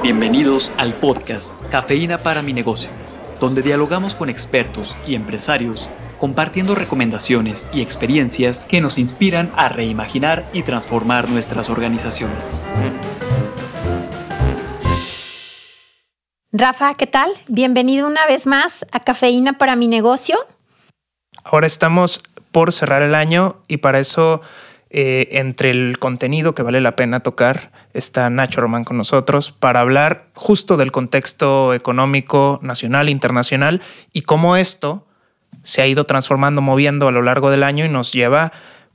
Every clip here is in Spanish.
Bienvenidos al podcast Cafeína para mi negocio, donde dialogamos con expertos y empresarios compartiendo recomendaciones y experiencias que nos inspiran a reimaginar y transformar nuestras organizaciones. Rafa, ¿qué tal? Bienvenido una vez más a Cafeína para mi negocio. Ahora estamos por cerrar el año y para eso, eh, entre el contenido que vale la pena tocar, está Nacho Román con nosotros para hablar justo del contexto económico nacional internacional y cómo esto se ha ido transformando, moviendo a lo largo del año y nos lleva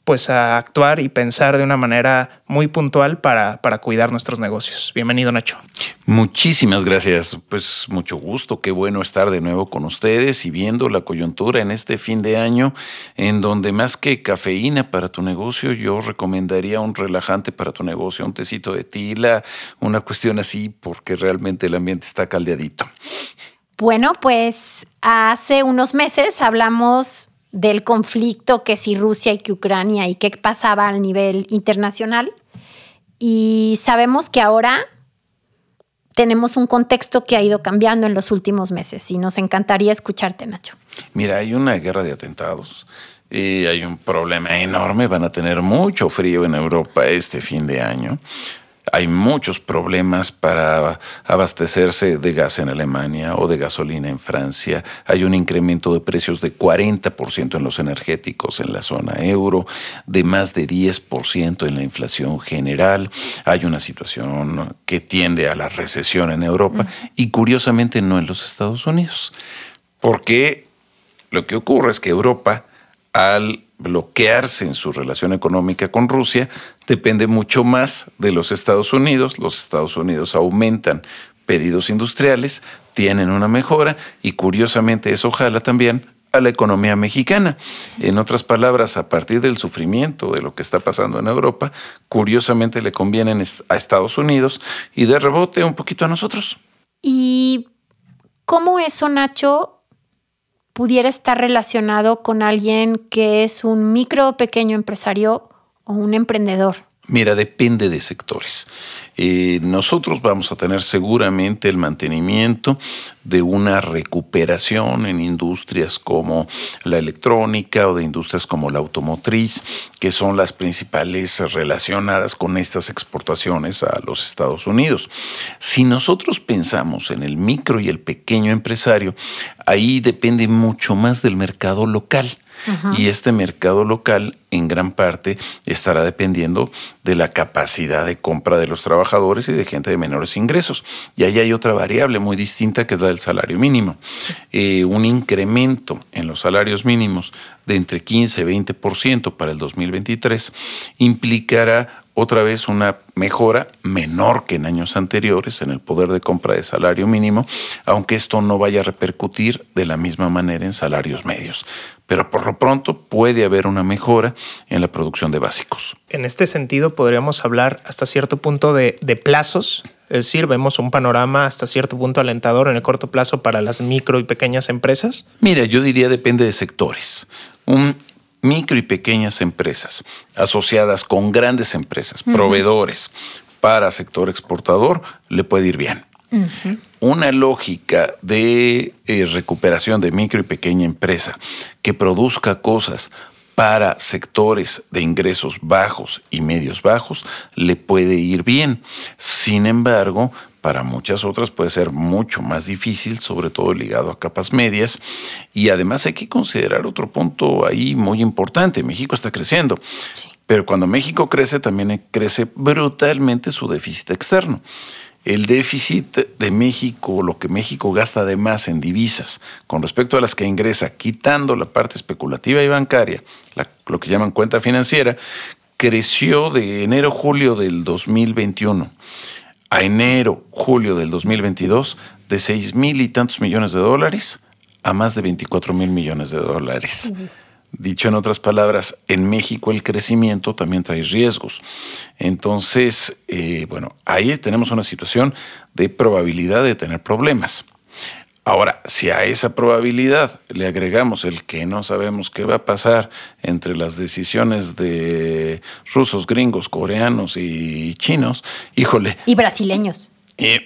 pues a actuar y pensar de una manera muy puntual para, para cuidar nuestros negocios. Bienvenido, Nacho. Muchísimas gracias. Pues mucho gusto, qué bueno estar de nuevo con ustedes y viendo la coyuntura en este fin de año, en donde más que cafeína para tu negocio, yo recomendaría un relajante para tu negocio, un tecito de tila, una cuestión así, porque realmente el ambiente está caldeadito. Bueno, pues hace unos meses hablamos del conflicto que si Rusia y que Ucrania y qué pasaba a nivel internacional. Y sabemos que ahora tenemos un contexto que ha ido cambiando en los últimos meses y nos encantaría escucharte, Nacho. Mira, hay una guerra de atentados y hay un problema enorme. Van a tener mucho frío en Europa este fin de año. Hay muchos problemas para abastecerse de gas en Alemania o de gasolina en Francia. Hay un incremento de precios de 40% en los energéticos en la zona euro, de más de 10% en la inflación general. Hay una situación que tiende a la recesión en Europa y curiosamente no en los Estados Unidos. Porque lo que ocurre es que Europa, al bloquearse en su relación económica con Rusia depende mucho más de los Estados Unidos. Los Estados Unidos aumentan pedidos industriales, tienen una mejora y curiosamente eso jala también a la economía mexicana. En otras palabras, a partir del sufrimiento de lo que está pasando en Europa, curiosamente le convienen a Estados Unidos y de rebote un poquito a nosotros. ¿Y cómo eso, Nacho, pudiera estar relacionado con alguien que es un micro o pequeño empresario o un emprendedor? Mira, depende de sectores. Eh, nosotros vamos a tener seguramente el mantenimiento de una recuperación en industrias como la electrónica o de industrias como la automotriz, que son las principales relacionadas con estas exportaciones a los Estados Unidos. Si nosotros pensamos en el micro y el pequeño empresario, ahí depende mucho más del mercado local. Y este mercado local en gran parte estará dependiendo de la capacidad de compra de los trabajadores y de gente de menores ingresos. Y ahí hay otra variable muy distinta que es la del salario mínimo. Eh, un incremento en los salarios mínimos de entre 15 y 20% para el 2023 implicará otra vez una mejora menor que en años anteriores en el poder de compra de salario mínimo, aunque esto no vaya a repercutir de la misma manera en salarios medios. Pero por lo pronto puede haber una mejora en la producción de básicos. En este sentido, podríamos hablar hasta cierto punto de, plazos, es decir, vemos un panorama hasta cierto punto alentador en el corto plazo para las micro y pequeñas empresas. Mira, yo diría depende de sectores. Un micro y pequeñas empresas asociadas con grandes empresas, proveedores para sector exportador, le puede ir bien. Una lógica de eh, recuperación de micro y pequeña empresa que produzca cosas para sectores de ingresos bajos y medios bajos le puede ir bien. Sin embargo, para muchas otras puede ser mucho más difícil, sobre todo ligado a capas medias. Y además hay que considerar otro punto ahí muy importante. México está creciendo. Pero cuando México crece, también crece brutalmente su déficit externo. El déficit de México, lo que México gasta de más en divisas con respecto a las que ingresa, quitando la parte especulativa y bancaria, lo que llaman cuenta financiera, creció de enero-julio del 2021 a enero, julio del 2022 de 6 mil y tantos millones de dólares a más de 24 mil millones de dólares. Dicho en otras palabras, en México el crecimiento también trae riesgos. Entonces, eh, bueno, ahí tenemos una situación de probabilidad de tener problemas. Ahora, si a esa probabilidad le agregamos el que no sabemos qué va a pasar entre las decisiones de rusos, gringos, coreanos y chinos, híjole. Y brasileños. Y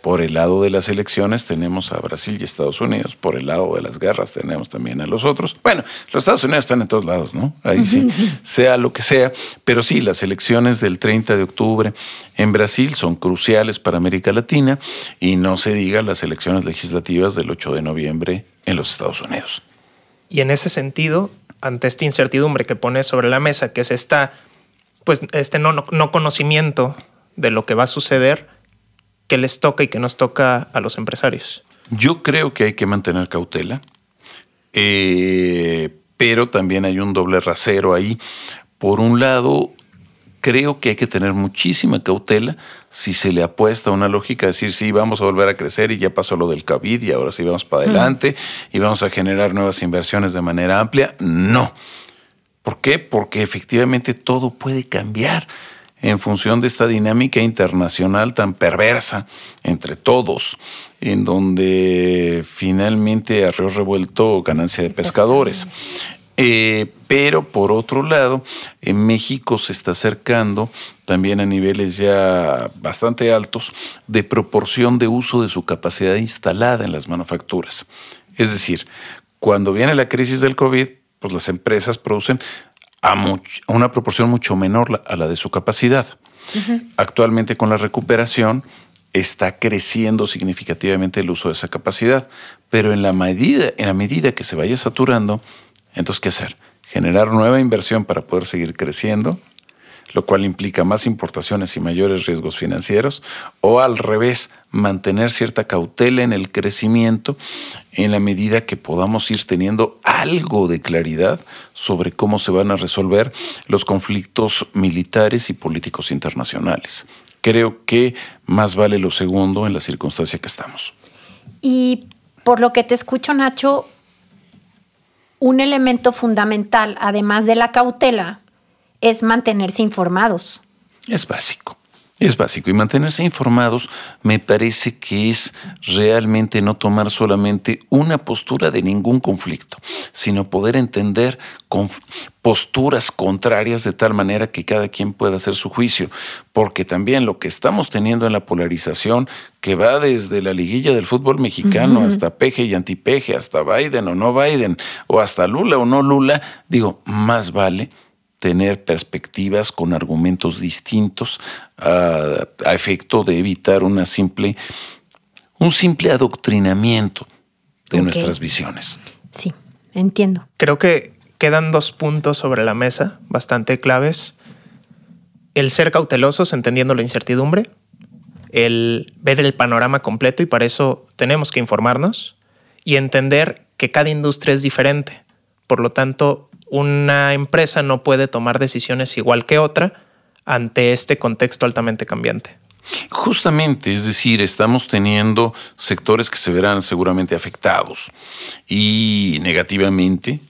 por el lado de las elecciones tenemos a Brasil y Estados Unidos. Por el lado de las guerras tenemos también a los otros. Bueno, los Estados Unidos están en todos lados, ¿no? Ahí sí, sea lo que sea. Pero sí, las elecciones del 30 de octubre en Brasil son cruciales para América Latina y no se diga las elecciones legislativas del 8 de noviembre en los Estados Unidos. Y en ese sentido, ante esta incertidumbre que pone sobre la mesa, que es esta, pues, este no, no conocimiento de lo que va a suceder, que les toca y que nos toca a los empresarios? Yo creo que hay que mantener cautela, eh, pero también hay un doble rasero ahí. Por un lado, creo que hay que tener muchísima cautela si se le apuesta una lógica, decir, sí, vamos a volver a crecer y ya pasó lo del COVID y ahora sí vamos para adelante y vamos a generar nuevas inversiones de manera amplia. No. ¿Por qué? Porque efectivamente todo puede cambiar en función de esta dinámica internacional tan perversa entre todos, en donde finalmente arreo revuelto ganancia de pescadores. Eh, pero por otro lado, en México se está acercando también a niveles ya bastante altos de proporción de uso de su capacidad instalada en las manufacturas. Es decir, cuando viene la crisis del COVID, pues las empresas producen a, una proporción mucho menor a la de su capacidad. Actualmente con la recuperación está creciendo significativamente el uso de esa capacidad, pero en la medida, en la medida que se vaya saturando, entonces ¿qué hacer? Generar nueva inversión para poder seguir creciendo lo cual implica más importaciones y mayores riesgos financieros, o al revés, mantener cierta cautela en el crecimiento en la medida que podamos ir teniendo algo de claridad sobre cómo se van a resolver los conflictos militares y políticos internacionales. Creo que más vale lo segundo en la circunstancia que estamos. Y por lo que te escucho, Nacho, un elemento fundamental, además de la cautela, es mantenerse informados. Es básico. Es básico y mantenerse informados me parece que es realmente no tomar solamente una postura de ningún conflicto, sino poder entender con posturas contrarias de tal manera que cada quien pueda hacer su juicio, porque también lo que estamos teniendo en la polarización, que va desde la liguilla del fútbol mexicano hasta peje y antipeje, hasta Biden o no Biden, o hasta Lula o no Lula, digo, más vale tener perspectivas con argumentos distintos a, efecto de evitar una simple, un simple adoctrinamiento de nuestras visiones. Sí, entiendo. Creo que quedan dos puntos sobre la mesa bastante claves. El ser cautelosos entendiendo la incertidumbre, el ver el panorama completo y para eso tenemos que informarnos y entender que cada industria es diferente. Por lo tanto, una empresa no puede tomar decisiones igual que otra ante este contexto altamente cambiante. Justamente, es decir, estamos teniendo sectores que se verán seguramente afectados y negativamente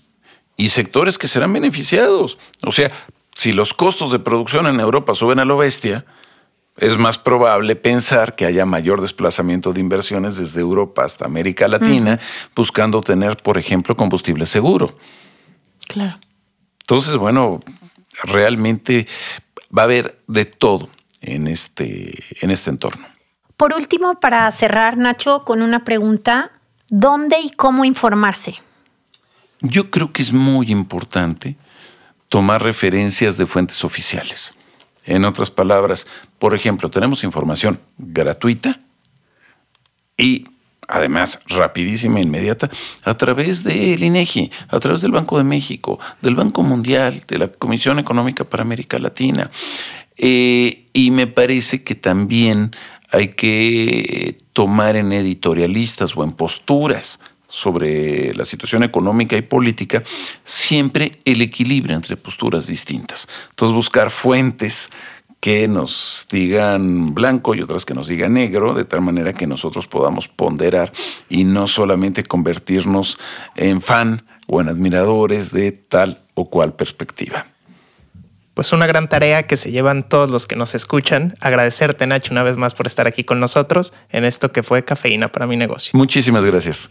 y sectores que serán beneficiados. O sea, si los costos de producción en Europa suben a lo bestia, es más probable pensar que haya mayor desplazamiento de inversiones desde Europa hasta América Latina, buscando tener, por ejemplo, combustible seguro. Claro. Entonces, bueno, realmente va a haber de todo en este, en este entorno. Por último, para cerrar, Nacho, con una pregunta, ¿dónde y cómo informarse? Yo creo que es muy importante tomar referencias de fuentes oficiales. En otras palabras, por ejemplo, tenemos información gratuita y además rapidísima e inmediata, a través del INEGI, a través del Banco de México, del Banco Mundial, de la Comisión Económica para América Latina. Eh, y me parece que también hay que tomar en editorialistas o en posturas sobre la situación económica y política, siempre el equilibrio entre posturas distintas. Entonces buscar fuentes que nos digan blanco y otras que nos digan negro, de tal manera que nosotros podamos ponderar y no solamente convertirnos en fan o en admiradores de tal o cual perspectiva. Pues una gran tarea que se llevan todos los que nos escuchan. Agradecerte, Nacho, una vez más por estar aquí con nosotros en esto que fue Cafeína para mi negocio. Muchísimas gracias.